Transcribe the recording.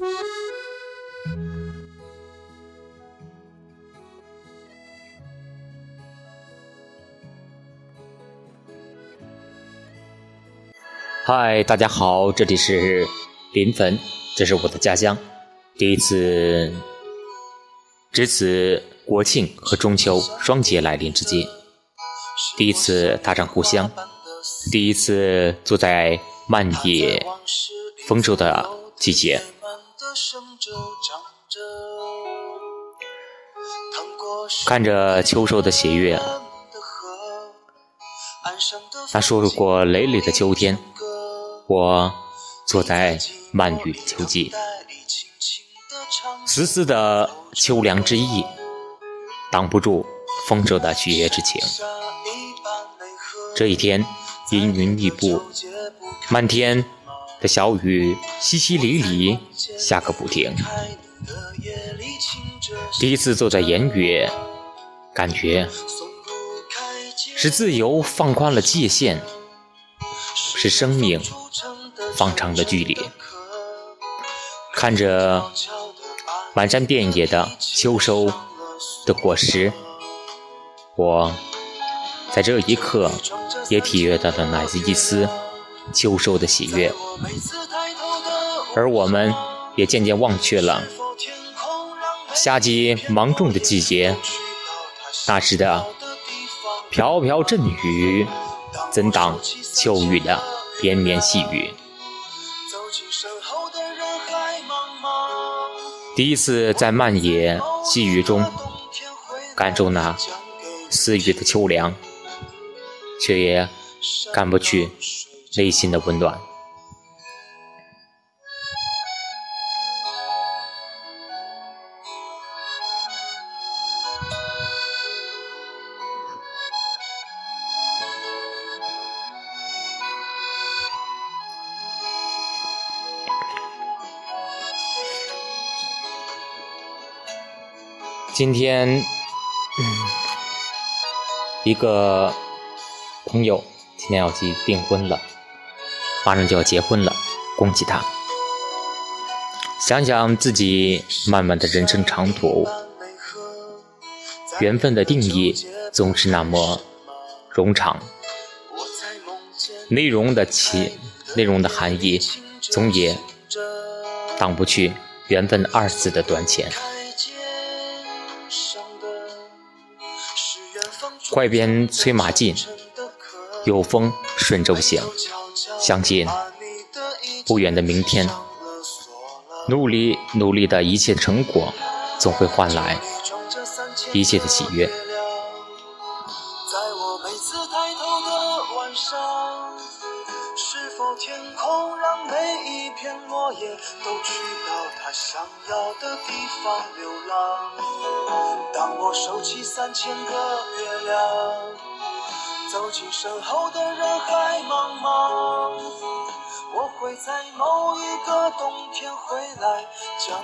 嗨，大家好，这里是临汾，这是我的家乡。第一次值此国庆和中秋双节来临之际，第一次踏上故乡，第一次坐在漫野丰收的季节，看着秋收的喜悦，那硕果累累的秋天。我坐在漫雨秋季，丝丝的秋凉之意，挡不住丰收的喜悦之情。这一天，阴云密布，漫天的小雨淅淅沥沥下个不停。第一次坐在岩岳，感觉是自由放宽了界限，是生命。放长的距离，看着满山遍野的秋收的果实，我在这一刻也体会到了那一丝秋收的喜悦，而我们也渐渐忘却了夏季芒种的季节，那时的飘飘阵雨怎挡秋雨的绵绵细雨？第一次在漫野细雨中感受那私语的秋凉，却也赶不去内心的温暖。今天，一个朋友今天要去订婚了，马上就要结婚了，恭喜他！想想自己漫漫的人生长途，缘分的定义总是那么冗长，内容的其，内容的含义总也挡不去缘分二字的短浅。快鞭催马进，有风顺舟行。相信不远的明天，努力努力的一切成果，总会换来一切的喜悦。当我收起三千个月亮，走进身后的人海茫茫，我会会在某一个冬天回来，将。